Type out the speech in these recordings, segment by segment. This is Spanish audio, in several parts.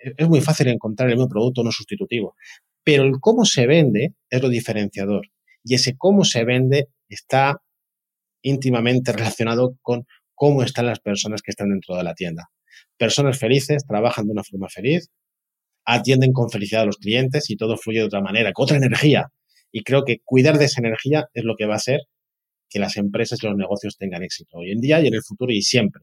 es muy fácil encontrar el mismo producto no sustitutivo, pero el cómo se vende es lo diferenciador. Y ese cómo se vende está íntimamente relacionado con cómo están las personas que están dentro de la tienda. Personas felices trabajan de una forma feliz, atienden con felicidad a los clientes y todo fluye de otra manera, con otra energía. Y creo que cuidar de esa energía es lo que va a hacer que las empresas y los negocios tengan éxito hoy en día y en el futuro y siempre.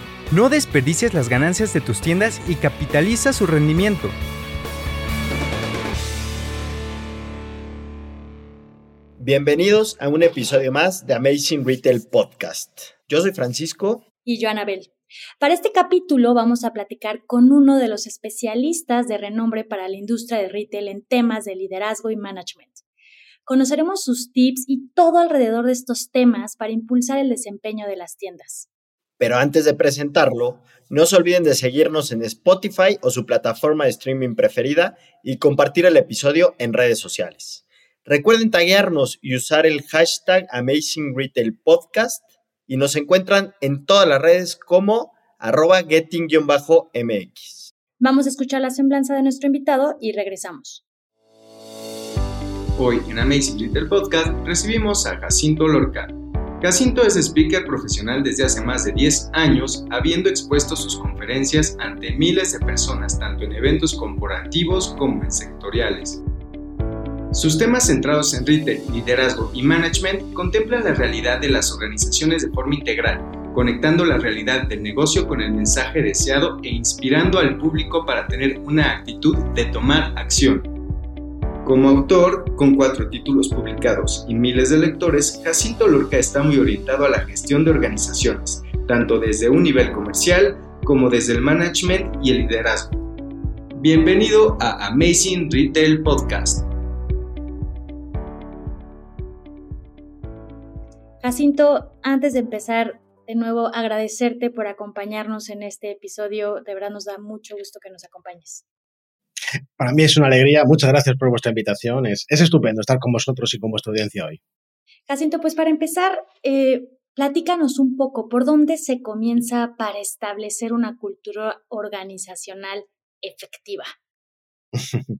No desperdicies las ganancias de tus tiendas y capitaliza su rendimiento. Bienvenidos a un episodio más de Amazing Retail Podcast. Yo soy Francisco. Y yo, Anabel. Para este capítulo vamos a platicar con uno de los especialistas de renombre para la industria de retail en temas de liderazgo y management. Conoceremos sus tips y todo alrededor de estos temas para impulsar el desempeño de las tiendas. Pero antes de presentarlo, no se olviden de seguirnos en Spotify o su plataforma de streaming preferida y compartir el episodio en redes sociales. Recuerden taguearnos y usar el hashtag Amazing Retail Podcast y nos encuentran en todas las redes como arroba getting-mx. Vamos a escuchar la semblanza de nuestro invitado y regresamos. Hoy en Amazing Little Podcast recibimos a Jacinto Lorca. Jacinto es speaker profesional desde hace más de 10 años, habiendo expuesto sus conferencias ante miles de personas, tanto en eventos corporativos como en sectoriales. Sus temas centrados en retail, liderazgo y management contemplan la realidad de las organizaciones de forma integral, conectando la realidad del negocio con el mensaje deseado e inspirando al público para tener una actitud de tomar acción. Como autor, con cuatro títulos publicados y miles de lectores, Jacinto Lorca está muy orientado a la gestión de organizaciones, tanto desde un nivel comercial como desde el management y el liderazgo. Bienvenido a Amazing Retail Podcast. Jacinto, antes de empezar, de nuevo agradecerte por acompañarnos en este episodio. De verdad nos da mucho gusto que nos acompañes. Para mí es una alegría. Muchas gracias por vuestra invitación. Es, estupendo estar con vosotros y con vuestra audiencia hoy. Jacinto, pues para empezar, eh, platícanos un poco por dónde se comienza para establecer una cultura organizacional efectiva.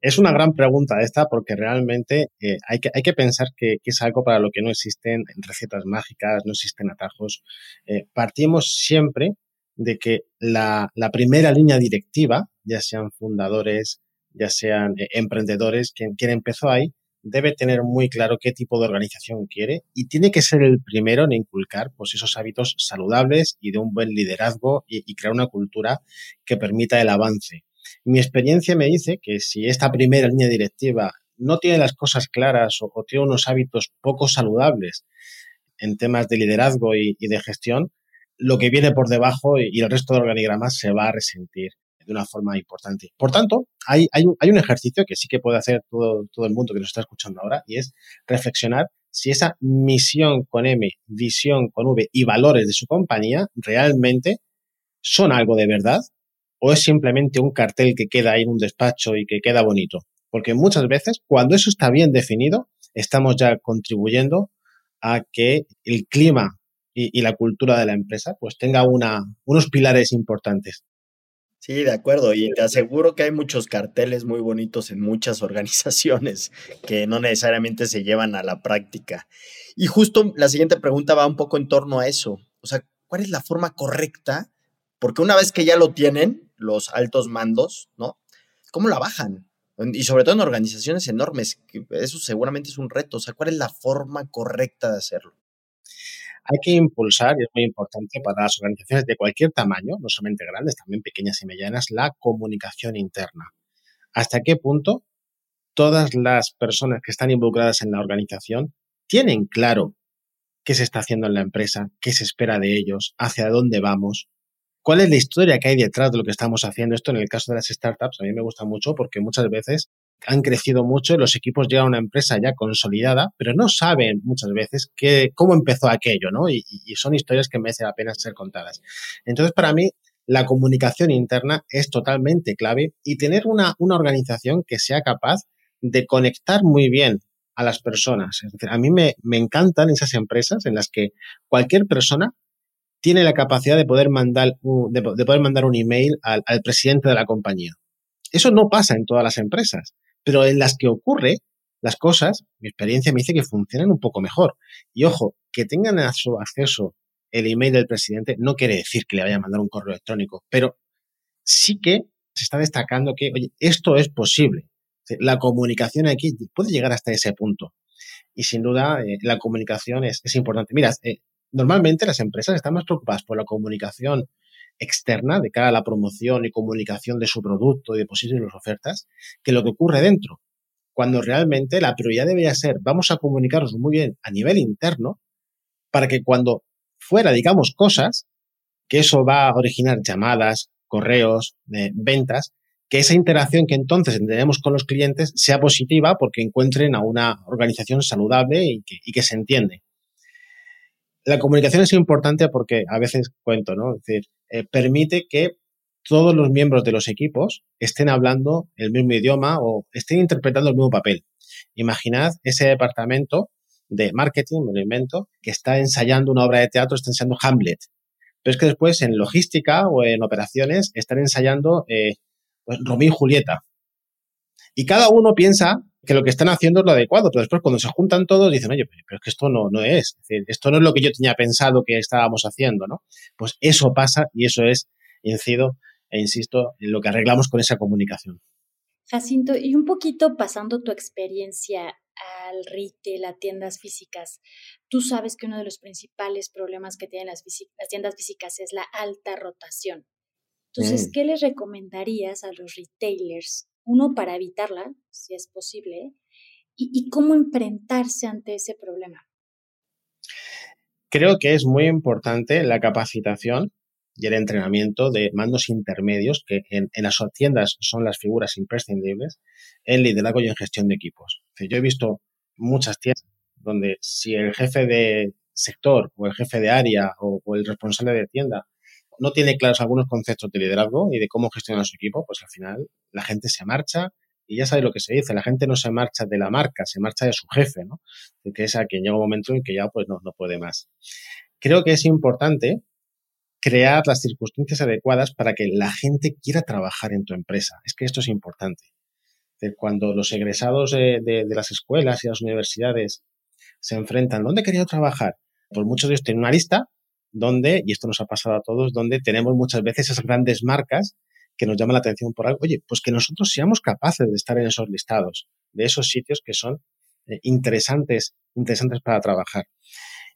es una gran pregunta esta porque realmente eh, hay, que, hay que pensar que, es algo para lo que no existen recetas mágicas, no existen atajos. Eh, partimos siempre de que la, primera línea directiva, ya sean fundadores, ya sean eh, emprendedores, quien, quien empezó ahí, debe tener muy claro qué tipo de organización quiere y tiene que ser el primero en inculcar pues, esos hábitos saludables y de un buen liderazgo y, crear una cultura que permita el avance. Mi experiencia me dice que si esta primera línea directiva no tiene las cosas claras o, tiene unos hábitos poco saludables en temas de liderazgo y de gestión, lo que viene por debajo y, el resto del organigrama se va a resentir de una forma importante. Por tanto, hay, hay, un, hay, un, ejercicio que sí que puede hacer todo, todo el mundo que nos está escuchando ahora y es reflexionar si esa misión con M, visión con V y valores de su compañía realmente son algo de verdad o es simplemente un cartel que queda ahí en un despacho y que queda bonito. Porque muchas veces, cuando eso está bien definido, estamos ya contribuyendo a que el clima y, la cultura de la empresa, pues tenga unos pilares importantes. Sí, de acuerdo. Y te aseguro que hay muchos carteles muy bonitos en muchas organizaciones que no necesariamente se llevan a la práctica. Y justo la siguiente pregunta va un poco en torno a eso. O sea, ¿cuál es la forma correcta? Porque una vez que ya lo tienen, los altos mandos, ¿no? ¿Cómo la bajan? Y sobre todo en organizaciones enormes, eso seguramente es un reto. O sea, ¿cuál es la forma correcta de hacerlo? Hay que impulsar, y es muy importante para las organizaciones de cualquier tamaño, no solamente grandes, también pequeñas y medianas, la comunicación interna. ¿Hasta qué punto todas las personas que están involucradas en la organización tienen claro qué se está haciendo en la empresa, qué se espera de ellos, hacia dónde vamos? cuál es la historia que hay detrás de lo que estamos haciendo. Esto en el caso de las startups a mí me gusta mucho porque muchas veces han crecido mucho, los equipos llegan a una empresa ya consolidada, pero no saben muchas veces qué, cómo empezó aquello, ¿no? Y, son historias que merecen la pena ser contadas. Entonces, para mí, la comunicación interna es totalmente clave y tener una, una organización que sea capaz de conectar muy bien a las personas. Es decir, a mí me, me encantan esas empresas en las que cualquier persona tiene la capacidad de poder mandar, de, poder mandar un email al, presidente de la compañía. Eso no pasa en todas las empresas, pero en las que ocurre, las cosas, mi experiencia me dice que funcionan un poco mejor. Y ojo, que tengan a su acceso el email del presidente no quiere decir que le vaya a mandar un correo electrónico, pero sí que se está destacando que, oye, esto es posible. La comunicación aquí puede llegar hasta ese punto. Y sin duda, eh, la comunicación es, es importante. Mira, eh, normalmente las empresas están más preocupadas por la comunicación externa de cara a la promoción y comunicación de su producto y de posibles ofertas que lo que ocurre dentro. Cuando realmente la prioridad debería ser, vamos a comunicarnos muy bien a nivel interno para que cuando fuera, digamos, cosas, que eso va a originar llamadas, correos, eh, ventas, que esa interacción que entonces tendremos con los clientes sea positiva porque encuentren a una organización saludable y que, y que se entiende. La comunicación es importante porque a veces cuento, ¿no? Es decir, eh, permite que todos los miembros de los equipos estén hablando el mismo idioma o estén interpretando el mismo papel. Imaginad ese departamento de marketing, me lo invento, que está ensayando una obra de teatro, está ensayando Hamlet. Pero es que después en logística o en operaciones están ensayando eh, pues, Romeo y Julieta. Y cada uno piensa que lo que están haciendo es lo adecuado, pero después cuando se juntan todos dicen, oye, pero es que esto no, no es, es decir, esto no es lo que yo tenía pensado que estábamos haciendo, ¿no? Pues eso pasa y eso es, incido e insisto, en lo que arreglamos con esa comunicación. Jacinto, y un poquito pasando tu experiencia al retail, a tiendas físicas, tú sabes que uno de los principales problemas que tienen las, las tiendas físicas es la alta rotación. Entonces, mm. ¿qué les recomendarías a los retailers? Uno, para evitarla, si es posible, y, cómo enfrentarse ante ese problema. Creo que es muy importante la capacitación y el entrenamiento de mandos intermedios, que en, en, las tiendas son las figuras imprescindibles, en liderazgo y en gestión de equipos. Yo he visto muchas tiendas donde si el jefe de sector o el jefe de área o el responsable de tienda no tiene claros algunos conceptos de liderazgo y de cómo gestionar su equipo, pues al final la gente se marcha y ya sabe lo que se dice, la gente no se marcha de la marca, se marcha de su jefe, ¿no? Que es a quien llega un momento en que ya pues no, no puede más. Creo que es importante crear las circunstancias adecuadas para que la gente quiera trabajar en tu empresa. Es que esto es importante. Cuando los egresados de, de, las escuelas y las universidades se enfrentan, ¿dónde quería trabajar? Pues muchos de ellos tienen una lista donde, y esto nos ha pasado a todos, donde tenemos muchas veces esas grandes marcas que nos llaman la atención por algo. Oye, pues que nosotros seamos capaces de estar en esos listados, de esos sitios que son eh, interesantes, interesantes para trabajar.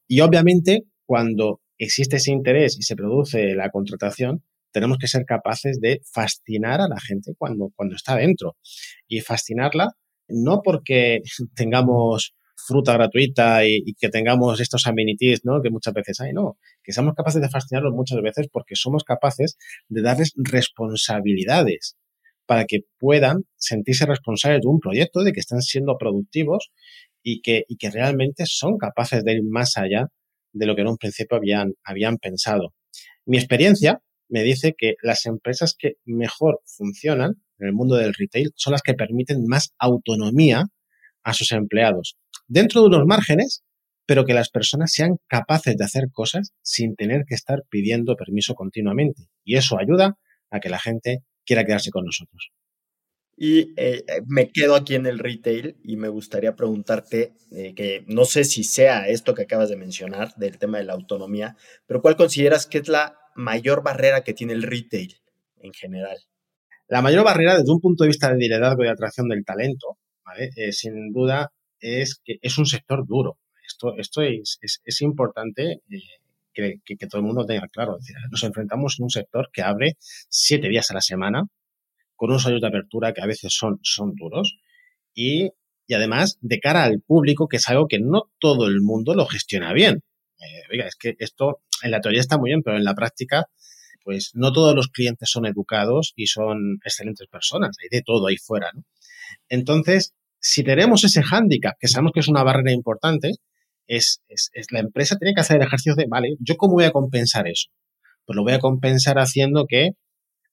Y obviamente, cuando existe ese interés y se produce la contratación, tenemos que ser capaces de fascinar a la gente cuando, cuando está dentro. Y fascinarla no porque tengamos fruta gratuita y, que tengamos estos amenities, ¿no? Que muchas veces hay, no. Que seamos capaces de fascinarlos muchas veces porque somos capaces de darles responsabilidades para que puedan sentirse responsables de un proyecto, de que están siendo productivos y que, y que realmente son capaces de ir más allá de lo que en un principio habían, habían pensado. Mi experiencia me dice que las empresas que mejor funcionan en el mundo del retail son las que permiten más autonomía a sus empleados, dentro de unos márgenes, pero que las personas sean capaces de hacer cosas sin tener que estar pidiendo permiso continuamente. Y eso ayuda a que la gente quiera quedarse con nosotros. Y eh, me quedo aquí en el retail y me gustaría preguntarte, eh, que no sé si sea esto que acabas de mencionar del tema de la autonomía, pero ¿cuál consideras que es la mayor barrera que tiene el retail en general? La mayor barrera desde un punto de vista de liderazgo y atracción del talento, ¿vale? eh, sin duda, es que es un sector duro. Esto, esto es, es, importante eh, que, que, todo el mundo tenga claro. Es nos enfrentamos en un sector que abre siete días a la semana, con unos años de apertura que a veces son, son duros y, y, además de cara al público, que es algo que no todo el mundo lo gestiona bien. Eh, oiga, es que esto en la teoría está muy bien, pero en la práctica pues no todos los clientes son educados y son excelentes personas, hay de todo ahí fuera. Entonces, si tenemos ese hándicap, que sabemos que es una barrera importante, es, es, la empresa tiene que hacer el ejercicio de, vale, ¿yo cómo voy a compensar eso? Pues lo voy a compensar haciendo que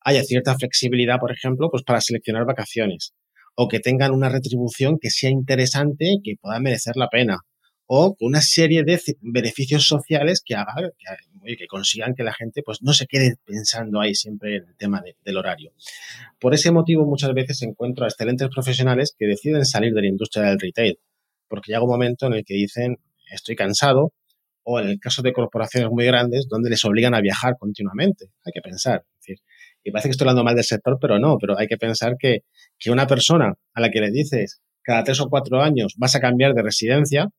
haya cierta flexibilidad, por ejemplo, pues para seleccionar vacaciones o que tengan una retribución que sea interesante que pueda merecer la pena o una serie de beneficios sociales que hagan que, consigan que la gente pues no se quede pensando ahí siempre en el tema del horario. Por ese motivo muchas veces encuentro a excelentes profesionales que deciden salir de la industria del retail, porque llega un momento en el que dicen estoy cansado o en el caso de corporaciones muy grandes donde les obligan a viajar continuamente. Hay que pensar. decir, y parece que estoy hablando mal del sector, pero no, pero hay que pensar que, que una persona a la que le dices cada tres o cuatro años vas a cambiar de residencia,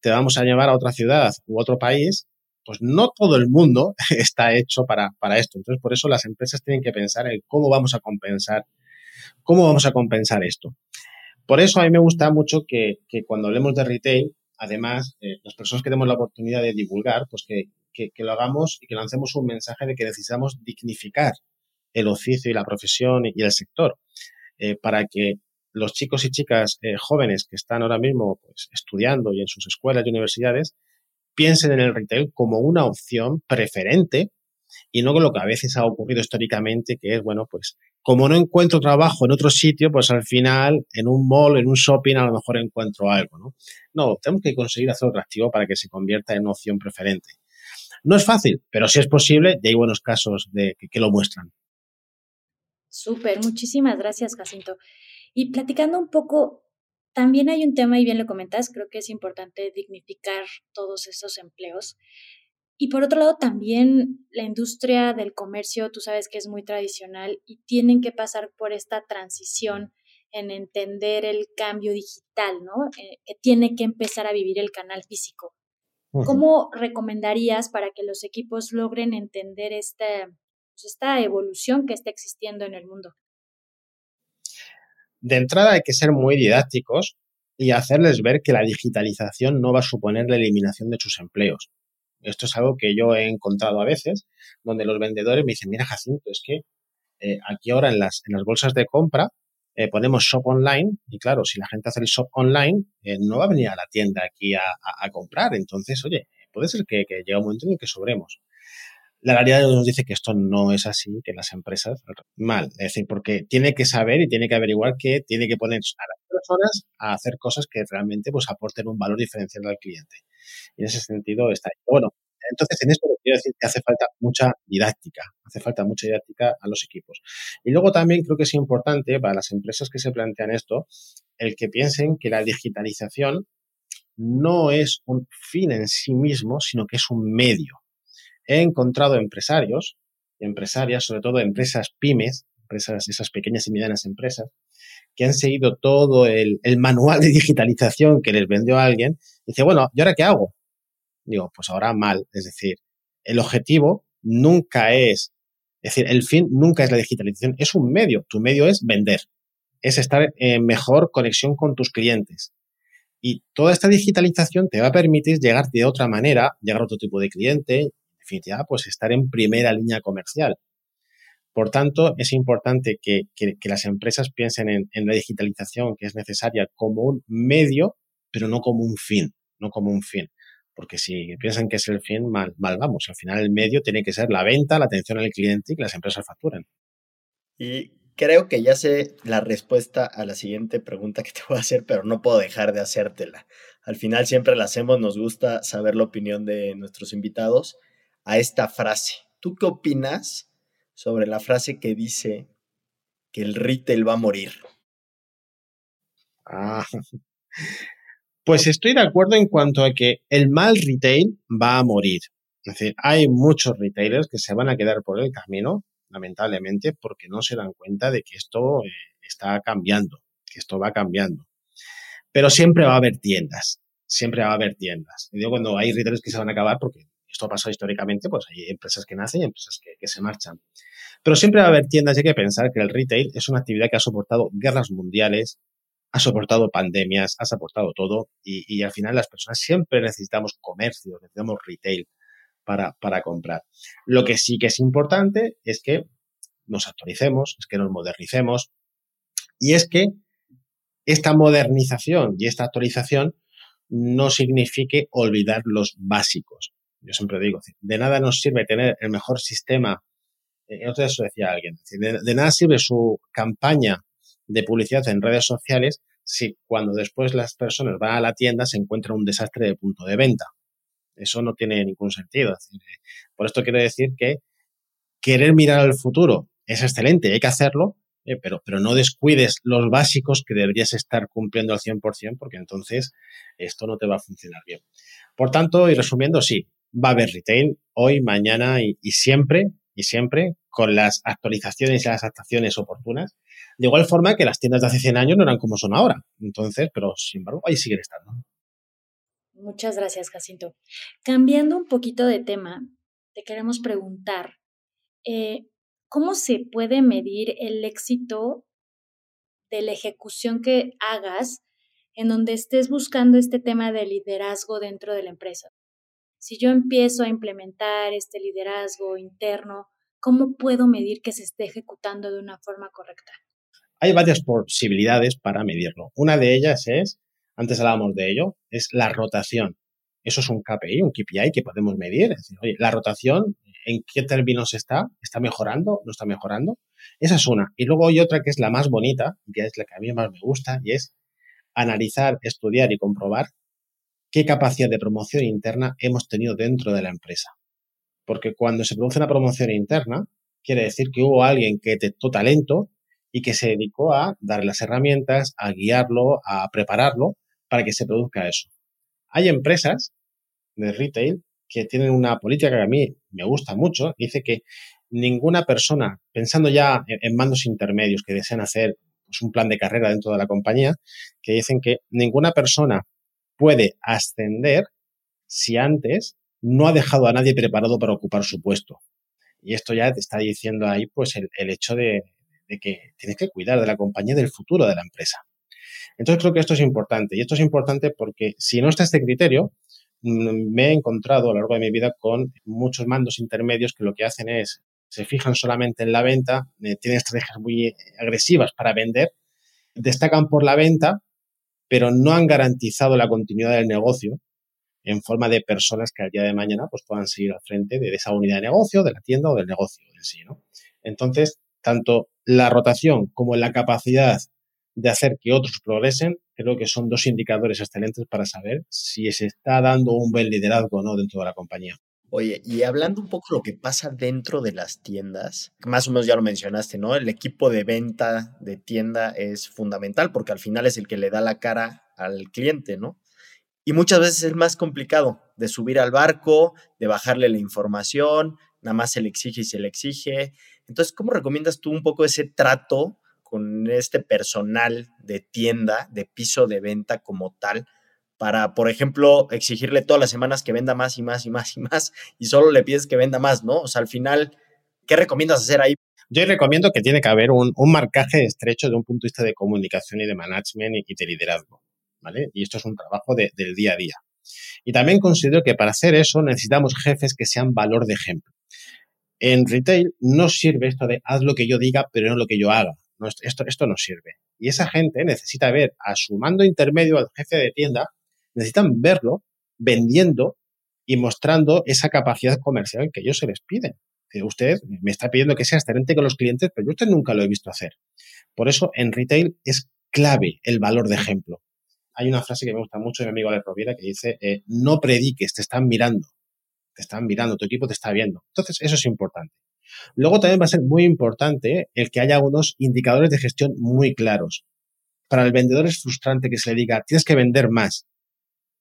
te vamos a llevar a otra ciudad u otro país, pues no todo el mundo está hecho para, para esto. Entonces, por eso las empresas tienen que pensar en cómo vamos a compensar, cómo vamos a compensar esto. Por eso a mí me gusta mucho que, que cuando hablemos de retail, además, eh, las personas que tenemos la oportunidad de divulgar, pues que, que, lo hagamos y que lancemos un mensaje de que necesitamos dignificar el oficio y la profesión y, el sector, eh, para que los chicos y chicas eh, jóvenes que están ahora mismo pues, estudiando y en sus escuelas y universidades piensen en el retail como una opción preferente y no con lo que a veces ha ocurrido históricamente, que es, bueno, pues como no encuentro trabajo en otro sitio, pues al final en un mall, en un shopping, a lo mejor encuentro algo, ¿no? No, tenemos que conseguir hacerlo atractivo para que se convierta en opción preferente. No es fácil, pero sí es posible y hay buenos casos de, que, que lo muestran. Súper, muchísimas gracias, Jacinto. Y platicando un poco, también hay un tema, y bien lo comentas, creo que es importante dignificar todos esos empleos. Y por otro lado, también la industria del comercio, tú sabes que es muy tradicional y tienen que pasar por esta transición en entender el cambio digital, ¿no? Eh, que tiene que empezar a vivir el canal físico. ¿Cómo recomendarías para que los equipos logren entender esta, pues, esta evolución que está existiendo en el mundo? De entrada hay que ser muy didácticos y hacerles ver que la digitalización no va a suponer la eliminación de sus empleos. Esto es algo que yo he encontrado a veces, donde los vendedores me dicen, mira Jacinto, es que eh, aquí ahora en las, en las bolsas de compra eh, ponemos shop online y claro, si la gente hace el shop online, eh, no va a venir a la tienda aquí a, comprar. Entonces, oye, puede ser que, que llegue un momento en el que sobremos. La realidad nos dice que esto no es así, que las empresas mal. Es decir, porque tiene que saber y tiene que averiguar que tiene que poner a las personas a hacer cosas que realmente pues aporten un valor diferencial al cliente. Y en ese sentido está ahí. Bueno, entonces en esto quiero decir que hace falta mucha didáctica, hace falta mucha didáctica a los equipos. Y luego también creo que es importante para las empresas que se plantean esto, el que piensen que la digitalización no es un fin en sí mismo, sino que es un medio he encontrado empresarios empresarias, sobre todo empresas pymes, empresas, esas pequeñas y medianas empresas, que han seguido todo el, manual de digitalización que les vendió alguien. Y dice, bueno, ¿y ahora qué hago? Digo, pues ahora mal. Es decir, el objetivo nunca es, es decir, el fin nunca es la digitalización, es un medio. Tu medio es vender, es estar en mejor conexión con tus clientes. Y toda esta digitalización te va a permitir llegar de otra manera, llegar a otro tipo de cliente, definitiva, pues estar en primera línea comercial. Por tanto, es importante que, las empresas piensen en, la digitalización que es necesaria como un medio, pero no como un fin, no como un fin. Porque si piensan que es el fin, mal, mal vamos. Al final el medio tiene que ser la venta, la atención al cliente y que las empresas facturen. Y creo que ya sé la respuesta a la siguiente pregunta que te voy a hacer, pero no puedo dejar de hacértela. Al final siempre la hacemos, nos gusta saber la opinión de nuestros invitados a esta frase. ¿Tú qué opinas sobre la frase que dice que el retail va a morir? Ah, pues estoy de acuerdo en cuanto a que el mal retail va a morir. Es decir, hay muchos retailers que se van a quedar por el camino, lamentablemente, porque no se dan cuenta de que esto eh, está cambiando, que esto va cambiando. Pero siempre va a haber tiendas, siempre va a haber tiendas. Y digo cuando hay retailers que se van a acabar porque esto ha pasado históricamente, pues hay empresas que nacen y empresas que, se marchan. Pero siempre va a haber tiendas y hay que pensar que el retail es una actividad que ha soportado guerras mundiales, ha soportado pandemias, ha soportado todo y, al final las personas siempre necesitamos comercio, necesitamos retail. para, para comprar. Lo que sí que es importante es que nos actualicemos, es que nos modernicemos y es que esta modernización y esta actualización no signifique olvidar los básicos. Yo siempre digo, de nada nos sirve tener el mejor sistema, eh, eso decía alguien, de, nada sirve su campaña de publicidad en redes sociales si cuando después las personas van a la tienda se encuentra un desastre de punto de venta. Eso no tiene ningún sentido. Eh, por esto quiero decir que querer mirar al futuro es excelente, hay que hacerlo, eh, pero, pero no descuides los básicos que deberías estar cumpliendo al 100%, porque entonces esto no te va a funcionar bien. Por tanto, y resumiendo, sí, va a haber retail hoy, mañana y, siempre, y siempre, con las actualizaciones y las adaptaciones oportunas. De igual forma que las tiendas de hace 100 años no eran como son ahora. Entonces, pero sin embargo, ahí siguen estando. Muchas gracias, Jacinto. Cambiando un poquito de tema, te queremos preguntar, eh, ¿cómo se puede medir el éxito de la ejecución que hagas en donde estés buscando este tema de liderazgo dentro de la empresa? Si yo empiezo a implementar este liderazgo interno, ¿cómo puedo medir que se esté ejecutando de una forma correcta? Hay varias posibilidades para medirlo. Una de ellas es, antes hablábamos de ello, es la rotación. Eso es un KPI, un KPI que podemos medir. Es decir, oye, la rotación en qué términos está, está mejorando, no está mejorando. Esa es una. Y luego hay otra que es la más bonita, que es la que a mí más me gusta, y es analizar, estudiar y comprobar qué capacidad de promoción interna hemos tenido dentro de la empresa. Porque cuando se produce una promoción interna, quiere decir que hubo alguien que detectó talento y que se dedicó a dar las herramientas, a guiarlo, a prepararlo para que se produzca eso. Hay empresas de retail que tienen una política que a mí me gusta mucho, dice que ninguna persona, pensando ya en, mandos intermedios que desean hacer pues, un plan de carrera dentro de la compañía, que dicen que ninguna persona puede ascender si antes no ha dejado a nadie preparado para ocupar su puesto. Y esto ya te está diciendo ahí pues el, hecho de, de, que tienes que cuidar de la compañía del futuro de la empresa. Entonces creo que esto es importante. Y esto es importante porque si no está este criterio, Mm, me he encontrado a lo largo de mi vida con muchos mandos intermedios que lo que hacen es, se fijan solamente en la venta, eh, tienen estrategias muy agresivas para vender, destacan por la venta, pero no han garantizado la continuidad del negocio en forma de personas que al día de mañana pues, puedan seguir al frente de esa unidad de negocio, de la tienda o del negocio en sí. ¿no? Entonces, tanto la rotación como la capacidad de hacer que otros progresen, creo que son dos indicadores excelentes para saber si se está dando un buen liderazgo o no dentro de la compañía. Oye, y hablando un poco de lo que pasa dentro de las tiendas, más o menos ya lo mencionaste, ¿no? El equipo de venta de tienda es fundamental porque al final es el que le da la cara al cliente, ¿no? Y muchas veces es más complicado de subir al barco, de bajarle la información, nada más se le exige y se le exige. Entonces, ¿cómo recomiendas tú un poco ese trato con este personal de tienda, de piso de venta como tal, para, por ejemplo, exigirle todas las semanas que venda más y más y más y más, y solo le pides que venda más, ¿no? O sea, al final, ¿qué recomiendas hacer ahí? Yo recomiendo que tiene que haber un, marcaje estrecho de un punto de vista de comunicación y de management y, de liderazgo, ¿vale? Y esto es un trabajo del día a día. Y también considero que para hacer eso necesitamos jefes que sean valor de ejemplo. En retail no sirve esto de haz lo que yo diga, pero no lo que yo haga esto, esto no sirve. Y esa gente necesita ver a su mando intermedio, al jefe de tienda, necesitan verlo vendiendo y mostrando esa capacidad comercial que ellos se les piden. Usted me está pidiendo que sea excelente con los clientes, pero yo usted nunca lo he visto hacer. Por eso en retail es clave el valor de ejemplo. Hay una frase que me gusta mucho de mi amigo Ale Rovira que dice, eh, no prediques, te están mirando. Te están mirando, tu equipo te está viendo. Entonces, eso es importante. Luego también va a ser muy importante el que haya unos indicadores de gestión muy claros. Para el vendedor es frustrante que se le diga, tienes que vender más,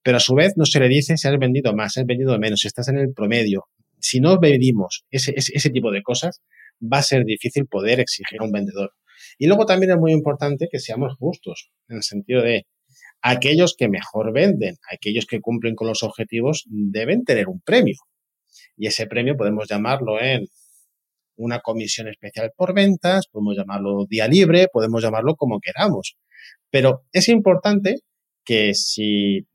pero a su vez no se le dice si has vendido más, si has vendido menos, si estás en el promedio. Si no medimos ese, ese, tipo de cosas, va a ser difícil poder exigir a un vendedor. Y luego también es muy importante que seamos justos, en el sentido de aquellos que mejor venden, aquellos que cumplen con los objetivos, deben tener un premio. Y ese premio podemos llamarlo en una comisión especial por ventas, podemos llamarlo día libre, podemos llamarlo como queramos. Pero es importante que si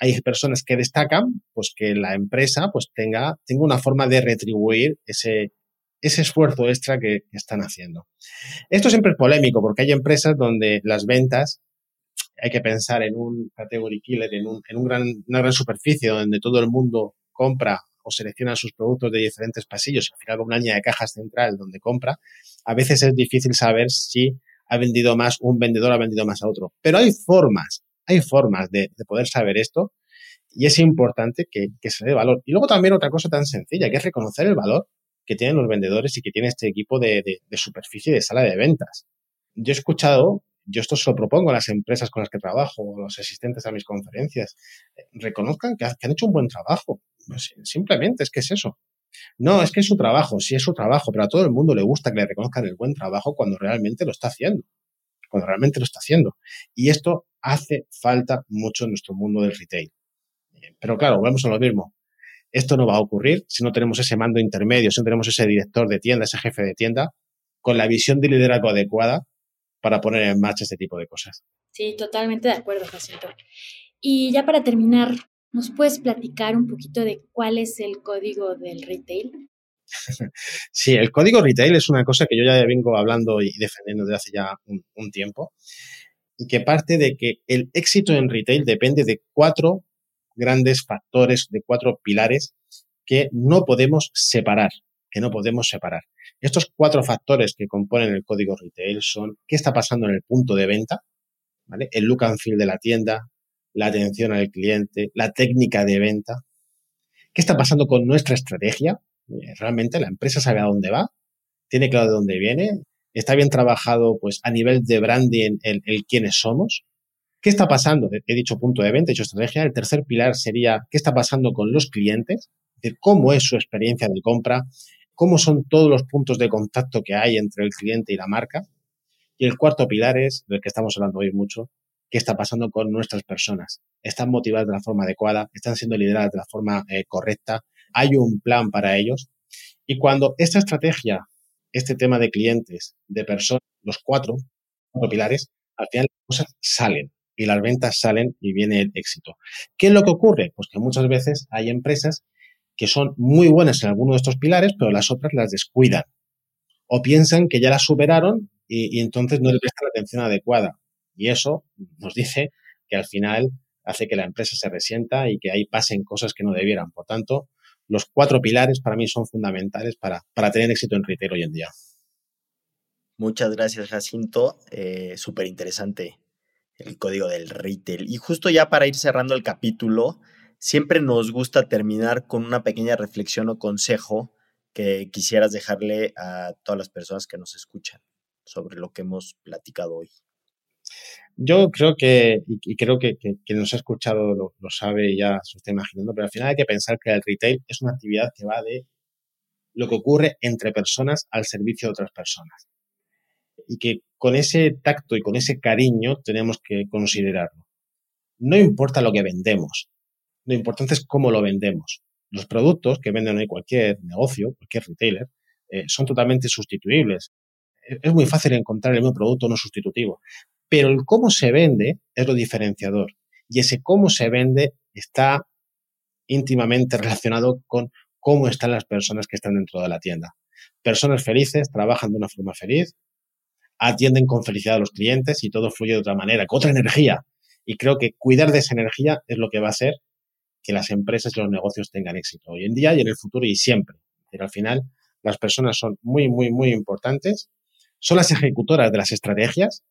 hay personas que destacan, pues que la empresa pues tenga, tenga una forma de retribuir ese, ese esfuerzo extra que, están haciendo. Esto siempre es polémico porque hay empresas donde las ventas hay que pensar en un category killer, en, un, en gran, una gran superficie donde todo el mundo compra o selecciona sus productos de diferentes pasillos, al final con una línea de cajas central donde compra, a veces es difícil saber si ha vendido más un vendedor, ha vendido más a otro. Pero hay formas, hay formas de, poder saber esto y es importante que, se dé valor. Y luego también otra cosa tan sencilla, que es reconocer el valor que tienen los vendedores y que tiene este equipo de, superficie de sala de ventas. Yo he escuchado yo esto se lo propongo a las empresas con las que trabajo, o los asistentes a mis conferencias, eh, reconozcan que, han hecho un buen trabajo. Pues, simplemente es que es eso. No, es que es su trabajo, sí es su trabajo, pero a todo el mundo le gusta que le reconozcan el buen trabajo cuando realmente lo está haciendo, cuando realmente lo está haciendo. Y esto hace falta mucho en nuestro mundo del retail. Eh, pero claro, volvemos a lo mismo. Esto no va a ocurrir si no tenemos ese mando intermedio, si no tenemos ese director de tienda, ese jefe de tienda, con la visión de liderazgo adecuada para poner en marcha este tipo de cosas. Sí, totalmente de acuerdo, Jacinto. Y ya para terminar, ¿nos puedes platicar un poquito de cuál es el código del retail? sí, el código retail es una cosa que yo ya vengo hablando y defendiendo desde hace ya un, tiempo y que parte de que el éxito en retail depende de cuatro grandes factores, de cuatro pilares que no podemos separar, que no podemos separar. Estos cuatro factores que componen el código retail son qué está pasando en el punto de venta, ¿vale? el look and feel de la tienda, la atención al cliente, la técnica de venta, qué está pasando con nuestra estrategia, realmente la empresa sabe a dónde va, tiene claro de dónde viene, está bien trabajado pues a nivel de branding el, el quiénes somos, ¿Qué está pasando? He dicho punto de venta, he dicho estrategia. El tercer pilar sería qué está pasando con los clientes, de cómo es su experiencia de compra, cómo son todos los puntos de contacto que hay entre el cliente y la marca. Y el cuarto pilar es, del que estamos hablando hoy mucho, qué está pasando con nuestras personas. ¿Están motivadas de la forma adecuada? ¿Están siendo lideradas de la forma eh, correcta? ¿Hay un plan para ellos? Y cuando esta estrategia, este tema de clientes, de personas, los cuatro, cuatro pilares, al final las cosas salen y las ventas salen y viene el éxito. ¿Qué es lo que ocurre? Pues que muchas veces hay empresas que son muy buenas en alguno de estos pilares, pero las otras las descuidan. O piensan que ya las superaron y, entonces no le prestan la atención adecuada. Y eso nos dice que al final hace que la empresa se resienta y que ahí pasen cosas que no debieran. Por tanto, los cuatro pilares para mí son fundamentales para, para tener éxito en retail hoy en día. Muchas gracias, Jacinto. Eh, Súper interesante el código del retail. Y justo ya para ir cerrando el capítulo, siempre nos gusta terminar con una pequeña reflexión o consejo que quisieras dejarle a todas las personas que nos escuchan sobre lo que hemos platicado hoy. Yo creo que, y creo que, quien nos ha escuchado lo, sabe y ya se está imaginando, pero al final hay que pensar que el retail es una actividad que va de lo que ocurre entre personas al servicio de otras personas. Y que con ese tacto y con ese cariño tenemos que considerarlo. No importa lo que vendemos, lo importante es cómo lo vendemos. Los productos que venden hoy cualquier negocio, cualquier retailer, eh, son totalmente sustituibles. Es muy fácil encontrar el mismo producto no sustitutivo, pero el cómo se vende es lo diferenciador. Y ese cómo se vende está íntimamente relacionado con cómo están las personas que están dentro de la tienda. Personas felices trabajan de una forma feliz, atienden con felicidad a los clientes y todo fluye de otra manera, con otra energía. Y creo que cuidar de esa energía es lo que va a hacer que las empresas y los negocios tengan éxito hoy en día y en el futuro y siempre. Pero al final, las personas son muy, muy, muy importantes. Son las ejecutoras de las estrategias.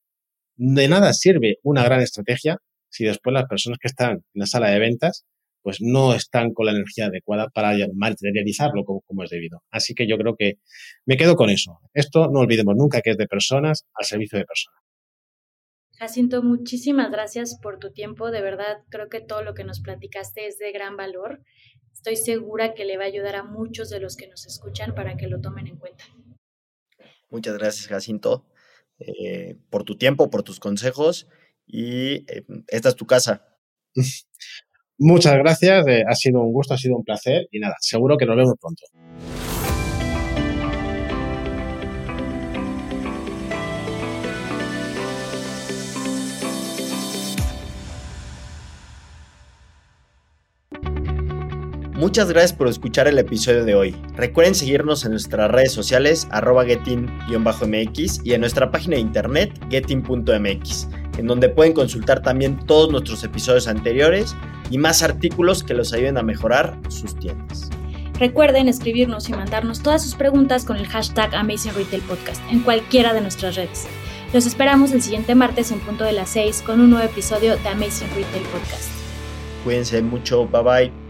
De nada sirve una gran estrategia si después las personas que están en la sala de ventas pues no están con la energía adecuada para materializarlo como, como, es debido. Así que yo creo que me quedo con eso. Esto no olvidemos nunca que es de personas al servicio de personas. Jacinto, muchísimas gracias por tu tiempo. De verdad, creo que todo lo que nos platicaste es de gran valor. Estoy segura que le va a ayudar a muchos de los que nos escuchan para que lo tomen en cuenta. Muchas gracias, Jacinto, eh, por tu tiempo, por tus consejos y eh, esta es tu casa. Muchas gracias, eh, ha sido un gusto, ha sido un placer y nada, seguro que nos vemos pronto. Muchas gracias por escuchar el episodio de hoy. Recuerden seguirnos en nuestras redes sociales arroba getin-mx y en nuestra página de internet getin.mx, en donde pueden consultar también todos nuestros episodios anteriores y más artículos que los ayuden a mejorar sus tiendas. Recuerden escribirnos y mandarnos todas sus preguntas con el hashtag Amazing Retail Podcast en cualquiera de nuestras redes. Los esperamos el siguiente martes en punto de las 6 con un nuevo episodio de Amazing Retail Podcast. Cuídense mucho, bye bye.